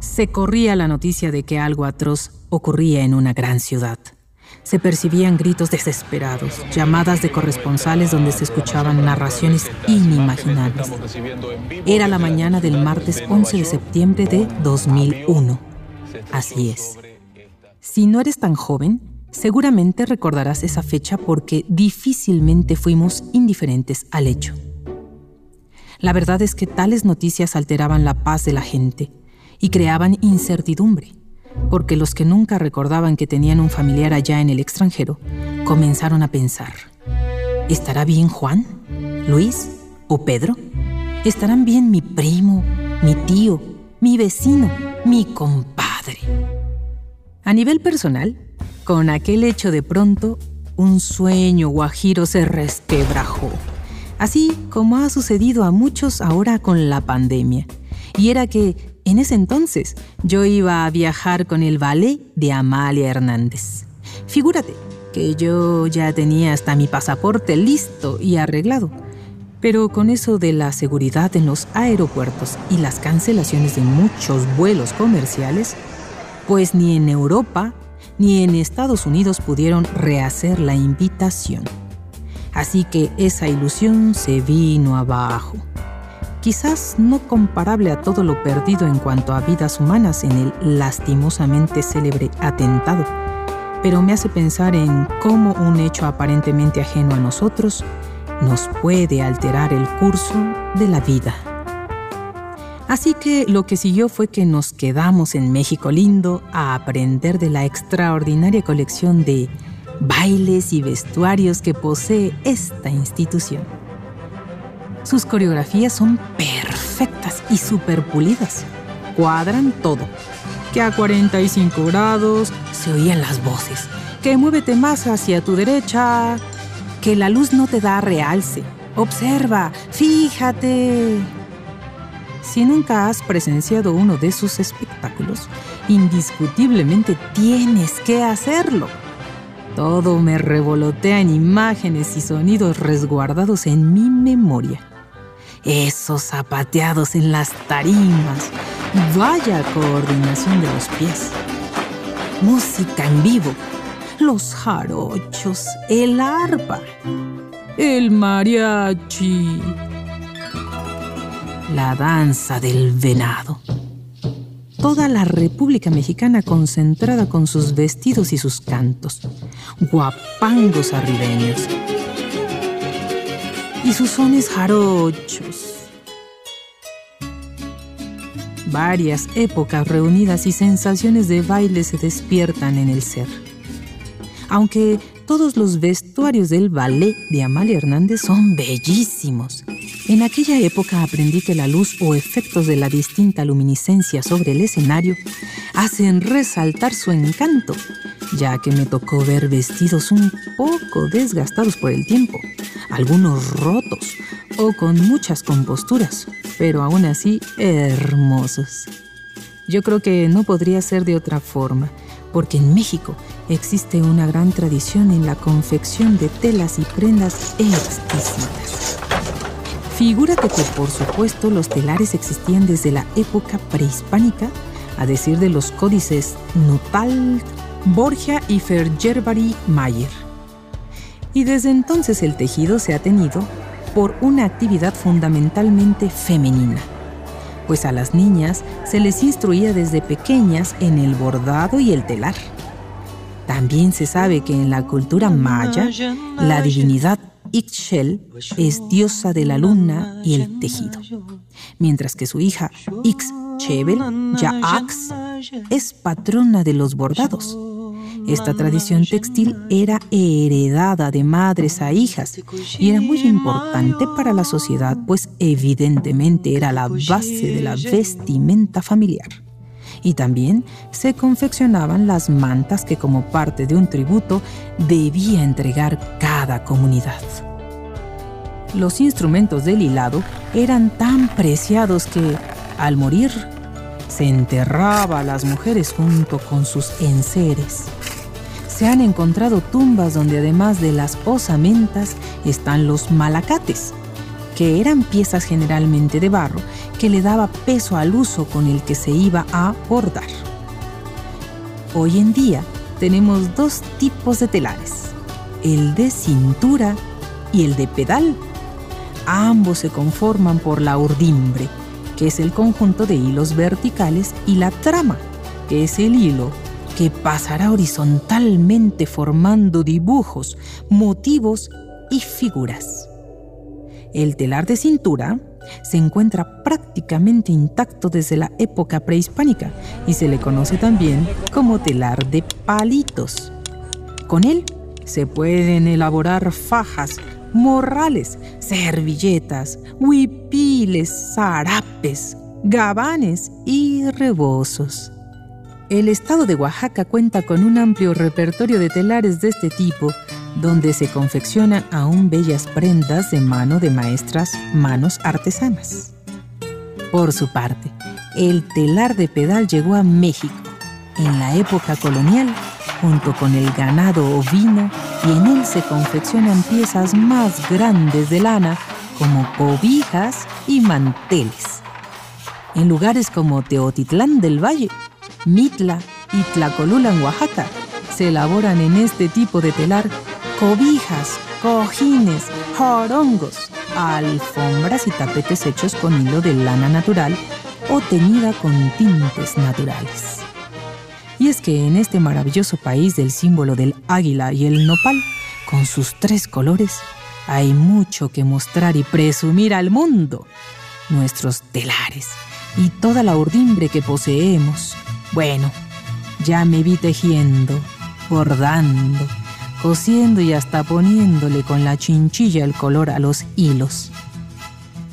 Se corría la noticia de que algo atroz ocurría en una gran ciudad. Se percibían gritos desesperados, llamadas de corresponsales donde se escuchaban narraciones inimaginables. Era la mañana del martes 11 de septiembre de 2001. Así es. Si no eres tan joven, seguramente recordarás esa fecha porque difícilmente fuimos indiferentes al hecho. La verdad es que tales noticias alteraban la paz de la gente y creaban incertidumbre, porque los que nunca recordaban que tenían un familiar allá en el extranjero comenzaron a pensar, ¿estará bien Juan, Luis o Pedro? ¿Estarán bien mi primo, mi tío, mi vecino, mi compadre? A nivel personal, con aquel hecho de pronto, un sueño guajiro se resquebrajó así como ha sucedido a muchos ahora con la pandemia. Y era que en ese entonces yo iba a viajar con el ballet de Amalia Hernández. Figúrate que yo ya tenía hasta mi pasaporte listo y arreglado. Pero con eso de la seguridad en los aeropuertos y las cancelaciones de muchos vuelos comerciales, pues ni en Europa ni en Estados Unidos pudieron rehacer la invitación. Así que esa ilusión se vino abajo. Quizás no comparable a todo lo perdido en cuanto a vidas humanas en el lastimosamente célebre atentado, pero me hace pensar en cómo un hecho aparentemente ajeno a nosotros nos puede alterar el curso de la vida. Así que lo que siguió fue que nos quedamos en México lindo a aprender de la extraordinaria colección de bailes y vestuarios que posee esta institución. Sus coreografías son perfectas y superpulidas. Cuadran todo. Que a 45 grados se oían las voces. Que muévete más hacia tu derecha. Que la luz no te da realce. Observa, fíjate. Si nunca has presenciado uno de sus espectáculos, indiscutiblemente tienes que hacerlo. Todo me revolotea en imágenes y sonidos resguardados en mi memoria. Esos zapateados en las tarimas. Vaya coordinación de los pies. Música en vivo. Los jarochos. El arpa. El mariachi. La danza del venado toda la República Mexicana concentrada con sus vestidos y sus cantos, guapangos arribeños y sus sones jarochos. Varias épocas reunidas y sensaciones de baile se despiertan en el ser. Aunque todos los vestuarios del ballet de Amalia Hernández son bellísimos. En aquella época aprendí que la luz o efectos de la distinta luminiscencia sobre el escenario hacen resaltar su encanto, ya que me tocó ver vestidos un poco desgastados por el tiempo, algunos rotos o con muchas composturas, pero aún así hermosos. Yo creo que no podría ser de otra forma porque en México existe una gran tradición en la confección de telas y prendas exquisitas. Figúrate que por supuesto los telares existían desde la época prehispánica, a decir de los códices Nuttall, Borgia y Fergerbary Mayer. Y desde entonces el tejido se ha tenido por una actividad fundamentalmente femenina pues a las niñas se les instruía desde pequeñas en el bordado y el telar. También se sabe que en la cultura maya, la divinidad Ixchel es diosa de la luna y el tejido, mientras que su hija Ixchebel, Yaax, es patrona de los bordados. Esta tradición textil era heredada de madres a hijas y era muy importante para la sociedad, pues evidentemente era la base de la vestimenta familiar. Y también se confeccionaban las mantas que como parte de un tributo debía entregar cada comunidad. Los instrumentos del hilado eran tan preciados que, al morir, se enterraba a las mujeres junto con sus enseres se han encontrado tumbas donde además de las osamentas están los malacates, que eran piezas generalmente de barro que le daba peso al uso con el que se iba a bordar. Hoy en día tenemos dos tipos de telares, el de cintura y el de pedal. Ambos se conforman por la urdimbre, que es el conjunto de hilos verticales, y la trama, que es el hilo que pasará horizontalmente formando dibujos, motivos y figuras. El telar de cintura se encuentra prácticamente intacto desde la época prehispánica y se le conoce también como telar de palitos. Con él se pueden elaborar fajas, morrales, servilletas, huipiles, zarapes, gabanes y rebozos. El estado de Oaxaca cuenta con un amplio repertorio de telares de este tipo, donde se confeccionan aún bellas prendas de mano de maestras manos artesanas. Por su parte, el telar de pedal llegó a México en la época colonial junto con el ganado ovino y en él se confeccionan piezas más grandes de lana como cobijas y manteles. En lugares como Teotitlán del Valle, Mitla y Tlacolula en Oaxaca se elaboran en este tipo de telar cobijas, cojines, jorongos, alfombras y tapetes hechos con hilo de lana natural o teñida con tintes naturales. Y es que en este maravilloso país del símbolo del águila y el nopal, con sus tres colores, hay mucho que mostrar y presumir al mundo. Nuestros telares y toda la urdimbre que poseemos bueno, ya me vi tejiendo, bordando, cosiendo y hasta poniéndole con la chinchilla el color a los hilos.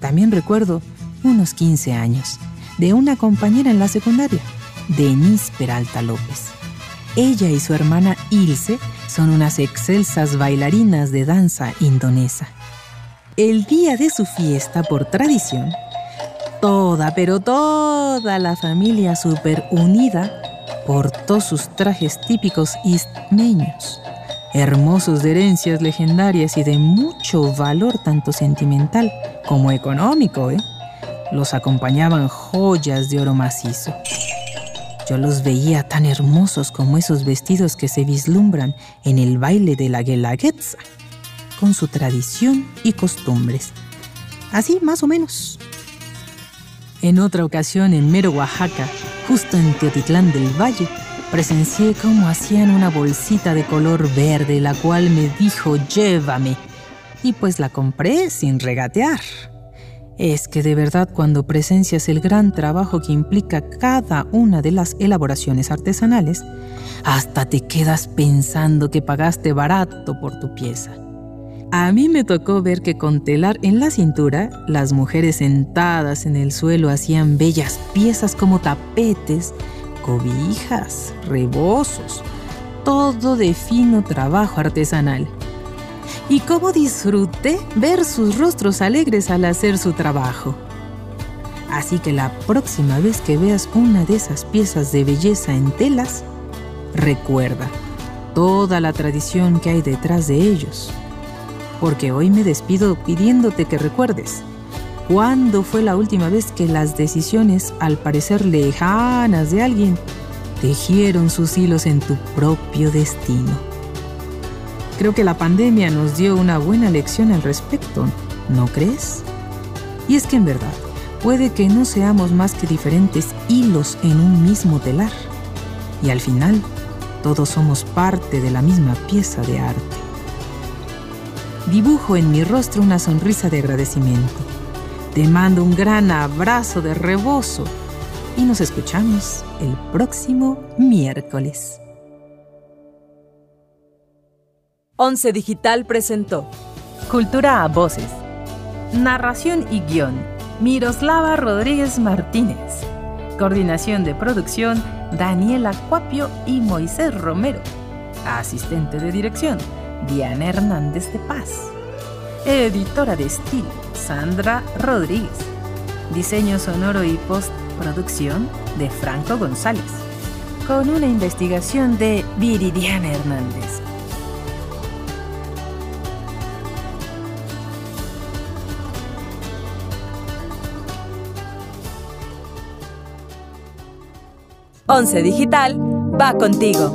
También recuerdo unos 15 años de una compañera en la secundaria, Denise Peralta López. Ella y su hermana Ilse son unas excelsas bailarinas de danza indonesa. El día de su fiesta, por tradición, toda, pero toda la familia super unida portó sus trajes típicos istmeños, hermosos de herencias legendarias y de mucho valor tanto sentimental como económico. ¿eh? Los acompañaban joyas de oro macizo. Yo los veía tan hermosos como esos vestidos que se vislumbran en el baile de la Guelaguetza, con su tradición y costumbres. Así más o menos. En otra ocasión, en Mero, Oaxaca, justo en Teotitlán del Valle, presencié cómo hacían una bolsita de color verde, la cual me dijo, llévame. Y pues la compré sin regatear. Es que de verdad cuando presencias el gran trabajo que implica cada una de las elaboraciones artesanales, hasta te quedas pensando que pagaste barato por tu pieza. A mí me tocó ver que con telar en la cintura, las mujeres sentadas en el suelo hacían bellas piezas como tapetes, cobijas, rebozos, todo de fino trabajo artesanal. Y cómo disfruté ver sus rostros alegres al hacer su trabajo. Así que la próxima vez que veas una de esas piezas de belleza en telas, recuerda toda la tradición que hay detrás de ellos porque hoy me despido pidiéndote que recuerdes cuándo fue la última vez que las decisiones, al parecer lejanas de alguien, tejieron sus hilos en tu propio destino. Creo que la pandemia nos dio una buena lección al respecto, ¿no crees? Y es que en verdad, puede que no seamos más que diferentes hilos en un mismo telar. Y al final, todos somos parte de la misma pieza de arte dibujo en mi rostro una sonrisa de agradecimiento. Te mando un gran abrazo de rebozo y nos escuchamos el próximo miércoles. Once Digital presentó Cultura a Voces. Narración y guion. Miroslava Rodríguez Martínez. Coordinación de producción. Daniela Cuapio y Moisés Romero. Asistente de dirección. Diana Hernández de Paz. Editora de estilo, Sandra Rodríguez. Diseño sonoro y postproducción de Franco González. Con una investigación de Viridiana Hernández. Once Digital va contigo.